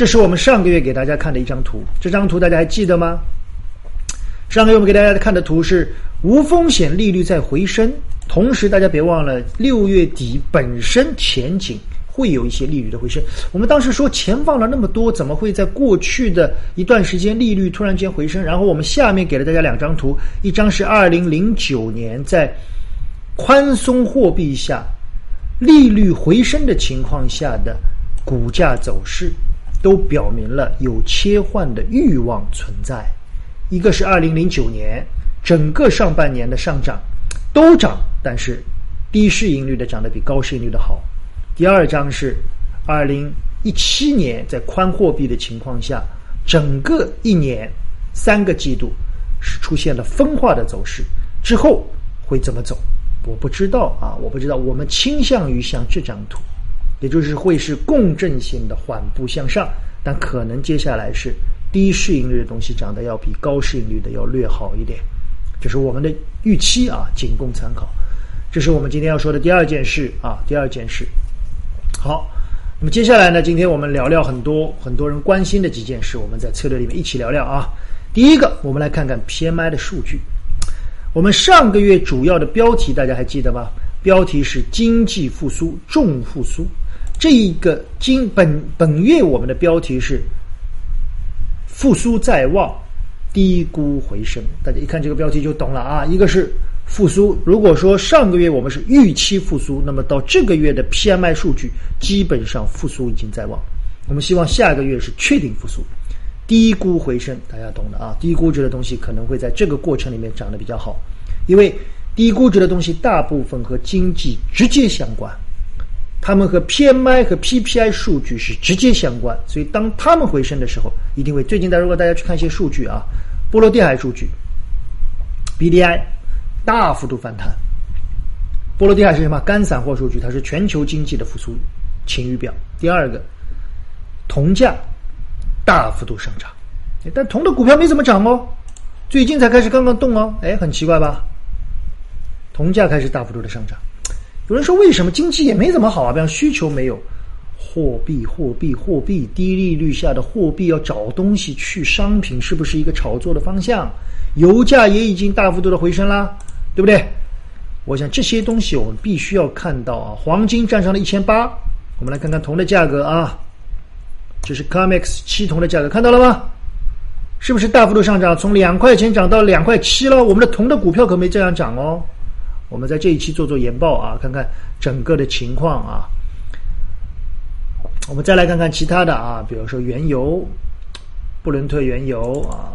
这是我们上个月给大家看的一张图，这张图大家还记得吗？上个月我们给大家看的图是无风险利率在回升，同时大家别忘了六月底本身前景。会有一些利率的回升。我们当时说钱放了那么多，怎么会在过去的一段时间利率突然间回升？然后我们下面给了大家两张图，一张是二零零九年在宽松货币下利率回升的情况下的股价走势，都表明了有切换的欲望存在。一个是二零零九年整个上半年的上涨都涨，但是低市盈率的涨得比高市盈率的好。第二张是二零一七年在宽货币的情况下，整个一年三个季度是出现了分化的走势，之后会怎么走？我不知道啊，我不知道。我们倾向于像这张图，也就是会是共振性的缓步向上，但可能接下来是低市盈率的东西涨得要比高市盈率的要略好一点，这是我们的预期啊，仅供参考。这是我们今天要说的第二件事啊，第二件事。好，那么接下来呢？今天我们聊聊很多很多人关心的几件事，我们在策略里面一起聊聊啊。第一个，我们来看看 PMI 的数据。我们上个月主要的标题大家还记得吗？标题是经济复苏重复苏。这一个今本本月我们的标题是复苏在望，低估回升。大家一看这个标题就懂了啊。一个是。复苏，如果说上个月我们是预期复苏，那么到这个月的 PMI 数据基本上复苏已经在望。我们希望下个月是确定复苏，低估回升，大家懂的啊。低估值的东西可能会在这个过程里面涨得比较好，因为低估值的东西大部分和经济直接相关，它们和 PMI 和 PPI 数据是直接相关，所以当它们回升的时候，一定会。最近，大如果大家去看一些数据啊，波罗的海数据，BDI。大幅度反弹。波罗的海是什么？干散货数据，它是全球经济的复苏晴雨表。第二个，铜价大幅度上涨，但铜的股票没怎么涨哦，最近才开始刚刚动哦，哎，很奇怪吧？铜价开始大幅度的上涨。有人说为什么经济也没怎么好啊？比方需求没有，货币、货币、货币，低利率下的货币要找东西去商品，是不是一个炒作的方向？油价也已经大幅度的回升啦。对不对？我想这些东西我们必须要看到啊。黄金站上了一千八，我们来看看铜的价格啊。这是 COMEX 七铜的价格，看到了吗？是不是大幅度上涨？从两块钱涨到两块七了。我们的铜的股票可没这样涨哦。我们在这一期做做研报啊，看看整个的情况啊。我们再来看看其他的啊，比如说原油，布伦特原油啊。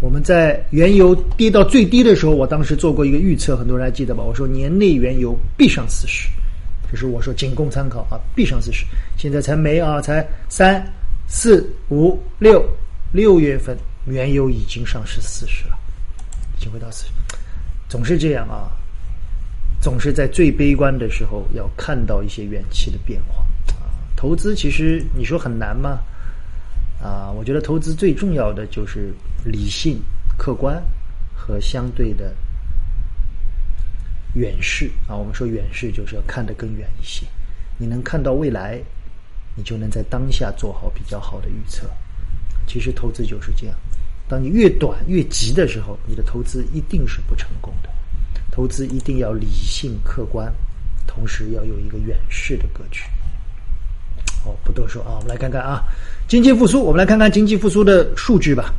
我们在原油跌到最低的时候，我当时做过一个预测，很多人还记得吧？我说年内原油必上四十，这是我说仅供参考啊，必上四十。现在才没啊，才三四五六六月份，原油已经上市四十了，已经回到四十。总是这样啊，总是在最悲观的时候要看到一些远期的变化啊。投资其实你说很难吗？啊，我觉得投资最重要的就是理性、客观和相对的远视啊。我们说远视就是要看得更远一些，你能看到未来，你就能在当下做好比较好的预测。其实投资就是这样，当你越短越急的时候，你的投资一定是不成功的。投资一定要理性、客观，同时要有一个远视的格局。哦，不多说啊，我们来看看啊，经济复苏，我们来看看经济复苏的数据吧。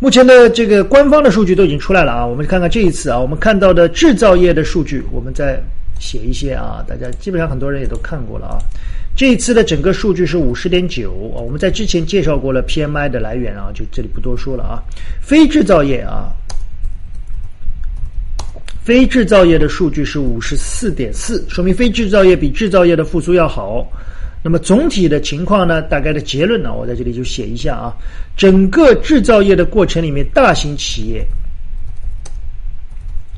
目前的这个官方的数据都已经出来了啊，我们看看这一次啊，我们看到的制造业的数据，我们再写一些啊，大家基本上很多人也都看过了啊。这一次的整个数据是五十点九啊，我们在之前介绍过了 PMI 的来源啊，就这里不多说了啊。非制造业啊，非制造业的数据是五十四点四，说明非制造业比制造业的复苏要好。那么总体的情况呢？大概的结论呢？我在这里就写一下啊。整个制造业的过程里面，大型企业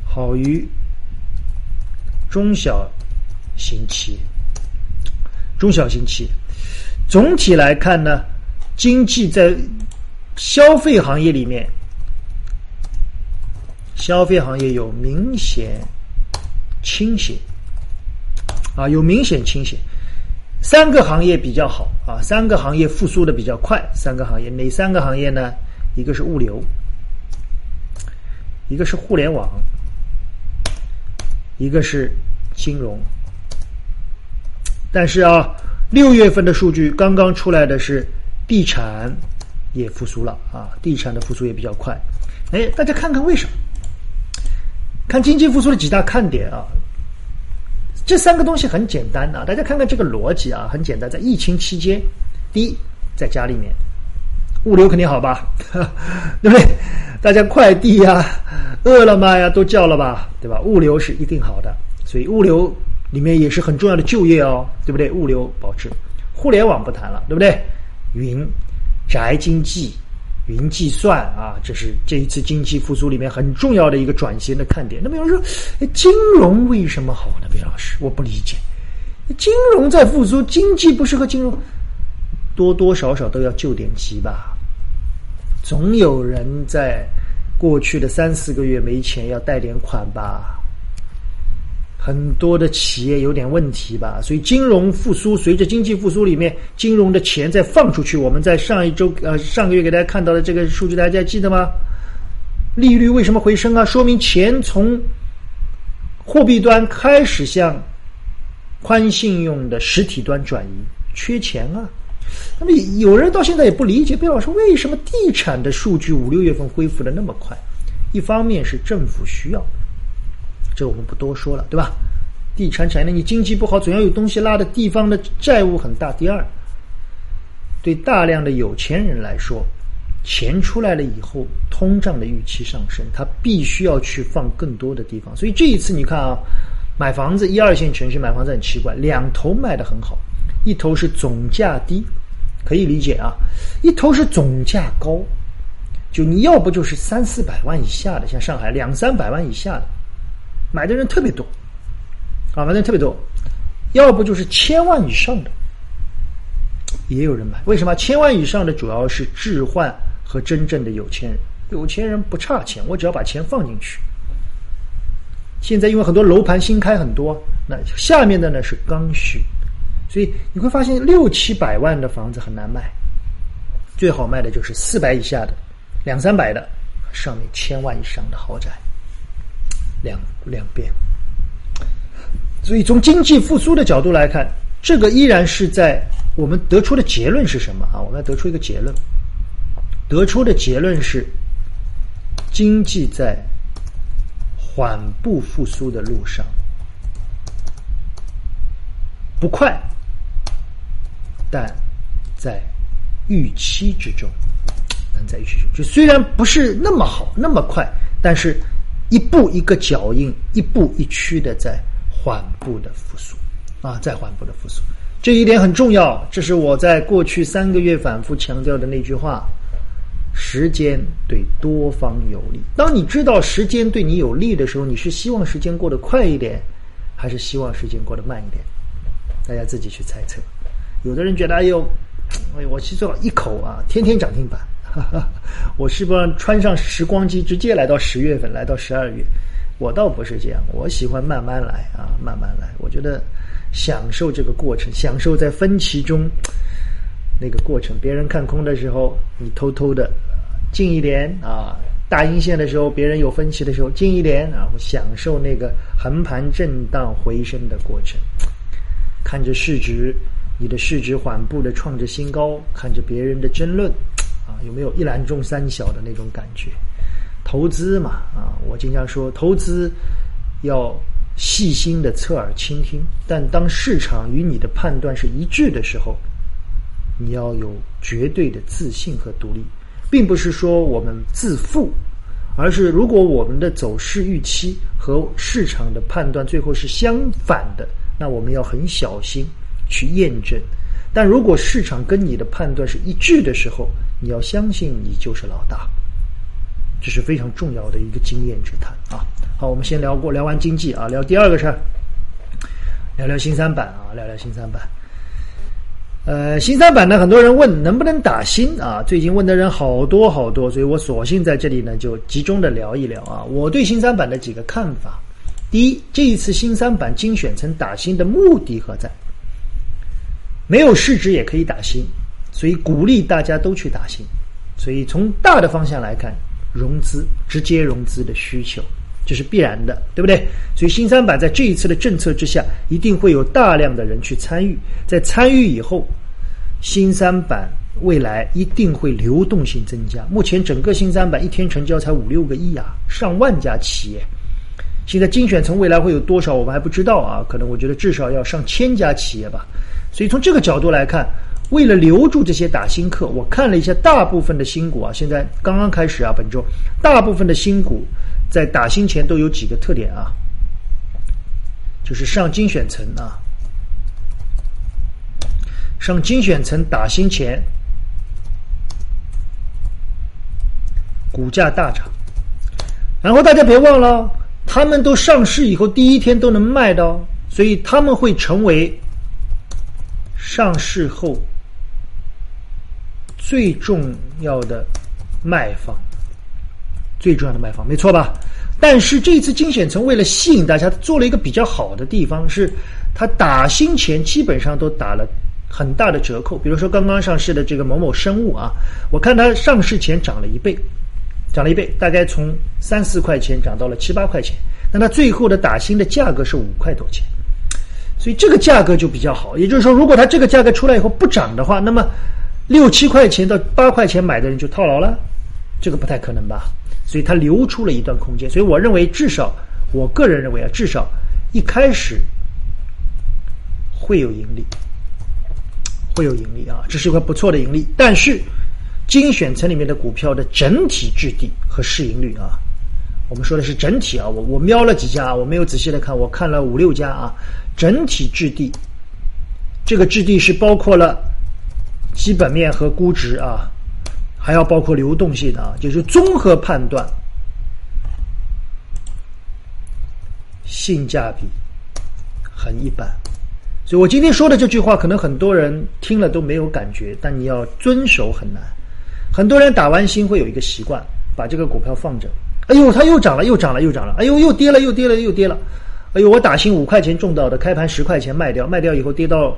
好于中小型企业。中小型企业总体来看呢，经济在消费行业里面，消费行业有明显倾斜啊，有明显倾斜。三个行业比较好啊，三个行业复苏的比较快。三个行业哪三个行业呢？一个是物流，一个是互联网，一个是金融。但是啊，六月份的数据刚刚出来的是地产也复苏了啊，地产的复苏也比较快。哎，大家看看为什么？看经济复苏的几大看点啊。这三个东西很简单啊，大家看看这个逻辑啊，很简单。在疫情期间，第一，在家里面，物流肯定好吧，对不对？大家快递呀、饿了么呀都叫了吧，对吧？物流是一定好的，所以物流里面也是很重要的就业哦，对不对？物流保持，互联网不谈了，对不对？云、宅经济。云计算啊，这是这一次经济复苏里面很重要的一个转型的看点。那么有人说，金融为什么好呢？魏老师，我不理解。金融在复苏，经济不适合金融多多少少都要救点急吧？总有人在过去的三四个月没钱，要贷点款吧？很多的企业有点问题吧，所以金融复苏，随着经济复苏里面金融的钱再放出去，我们在上一周呃上个月给大家看到的这个数据，大家记得吗？利率为什么回升啊？说明钱从货币端开始向宽信用的实体端转移，缺钱啊。那么有人到现在也不理解，贝老师为什么地产的数据五六月份恢复的那么快？一方面是政府需要。这我们不多说了，对吧？地产产业，你经济不好，总要有东西拉的。地方的债务很大。第二，对大量的有钱人来说，钱出来了以后，通胀的预期上升，他必须要去放更多的地方。所以这一次你看啊，买房子，一二线城市买房子很奇怪，两头卖的很好，一头是总价低，可以理解啊；一头是总价高，就你要不就是三四百万以下的，像上海两三百万以下的。买的人特别多，啊，买的人特别多，要不就是千万以上的，也有人买。为什么？千万以上的主要是置换和真正的有钱人。有钱人不差钱，我只要把钱放进去。现在因为很多楼盘新开很多，那下面的呢是刚需，所以你会发现六七百万的房子很难卖，最好卖的就是四百以下的，两三百的，上面千万以上的豪宅。两两边，所以从经济复苏的角度来看，这个依然是在我们得出的结论是什么啊？我们要得出一个结论，得出的结论是经济在缓步复苏的路上，不快，但在预期之中，能在预期中，就虽然不是那么好那么快，但是。一步一个脚印，一步一趋的在缓步的复苏，啊，在缓步的复苏，这一点很重要。这是我在过去三个月反复强调的那句话：时间对多方有利。当你知道时间对你有利的时候，你是希望时间过得快一点，还是希望时间过得慢一点？大家自己去猜测。有的人觉得，哎呦，哎，我去做一口啊，天天涨停板。哈 哈我是不穿上时光机，直接来到十月份，来到十二月。我倒不是这样，我喜欢慢慢来啊，慢慢来。我觉得享受这个过程，享受在分歧中那个过程。别人看空的时候，你偷偷的进一点啊；大阴线的时候，别人有分歧的时候进一点，然后享受那个横盘震荡回升的过程。看着市值，你的市值缓步的创着新高，看着别人的争论。啊，有没有一篮中三小的那种感觉？投资嘛，啊，我经常说，投资要细心的侧耳倾听，但当市场与你的判断是一致的时候，你要有绝对的自信和独立，并不是说我们自负，而是如果我们的走势预期和市场的判断最后是相反的，那我们要很小心去验证。但如果市场跟你的判断是一致的时候，你要相信你就是老大，这是非常重要的一个经验之谈啊。好，我们先聊过聊完经济啊，聊第二个事儿，聊聊新三板啊，聊聊新三板。呃，新三板呢，很多人问能不能打新啊，最近问的人好多好多，所以我索性在这里呢就集中的聊一聊啊，我对新三板的几个看法。第一，这一次新三板精选层打新的目的何在？没有市值也可以打新，所以鼓励大家都去打新。所以从大的方向来看，融资直接融资的需求这是必然的，对不对？所以新三板在这一次的政策之下，一定会有大量的人去参与。在参与以后，新三板未来一定会流动性增加。目前整个新三板一天成交才五六个亿啊，上万家企业。现在精选层未来会有多少，我们还不知道啊。可能我觉得至少要上千家企业吧。所以从这个角度来看，为了留住这些打新客，我看了一下大部分的新股啊，现在刚刚开始啊，本周大部分的新股在打新前都有几个特点啊，就是上精选层啊，上精选层打新前，股价大涨，然后大家别忘了。他们都上市以后第一天都能卖到，所以他们会成为上市后最重要的卖方，最重要的卖方，没错吧？但是这次精选层为了吸引大家，做了一个比较好的地方，是它打新前基本上都打了很大的折扣。比如说刚刚上市的这个某某生物啊，我看它上市前涨了一倍。涨了一倍，大概从三四块钱涨到了七八块钱。那它最后的打新的价格是五块多钱，所以这个价格就比较好。也就是说，如果它这个价格出来以后不涨的话，那么六七块钱到八块钱买的人就套牢了，这个不太可能吧？所以它留出了一段空间。所以我认为，至少我个人认为啊，至少一开始会有盈利，会有盈利啊，这是一块不错的盈利，但是。精选层里面的股票的整体质地和市盈率啊，我们说的是整体啊，我我瞄了几家，我没有仔细的看，我看了五六家啊，整体质地，这个质地是包括了基本面和估值啊，还要包括流动性的啊，就是综合判断，性价比很一般，所以我今天说的这句话，可能很多人听了都没有感觉，但你要遵守很难。很多人打完新会有一个习惯，把这个股票放着。哎呦，它又涨了，又涨了，又涨了。哎呦，又跌了，又跌了，又跌了。哎呦，我打新五块钱中到的，开盘十块钱卖掉，卖掉以后跌到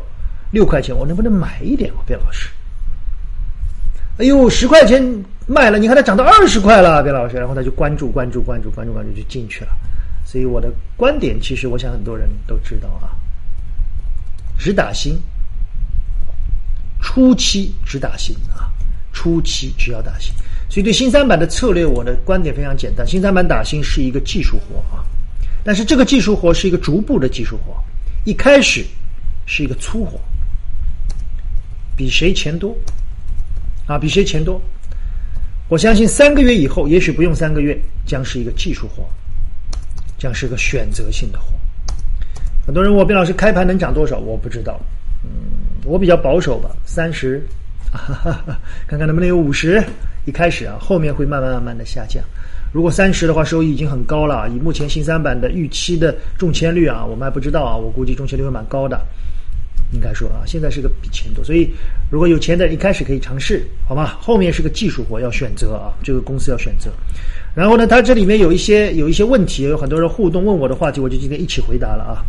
六块钱，我能不能买一点啊？卞老师。哎呦，十块钱卖了，你看它涨到二十块了，卞老师。然后他就关注，关注，关注，关注，关注，就进去了。所以我的观点，其实我想很多人都知道啊，只打新，初期只打新啊。初期只要打新，所以对新三板的策略，我的观点非常简单：新三板打新是一个技术活啊，但是这个技术活是一个逐步的技术活，一开始是一个粗活，比谁钱多啊？比谁钱多？我相信三个月以后，也许不用三个月，将是一个技术活，将是个选择性的活。很多人问我，卞老师开盘能涨多少？我不知道，嗯，我比较保守吧，三十。看看能不能有五十，一开始啊，后面会慢慢慢慢的下降。如果三十的话，收益已经很高了。以目前新三板的预期的中签率啊，我们还不知道啊，我估计中签率会蛮高的。应该说啊，现在是个比钱多，所以如果有钱的，一开始可以尝试，好吗？后面是个技术活，要选择啊，这个公司要选择。然后呢，它这里面有一些有一些问题，有很多人互动问我的话题，我就今天一起回答了啊。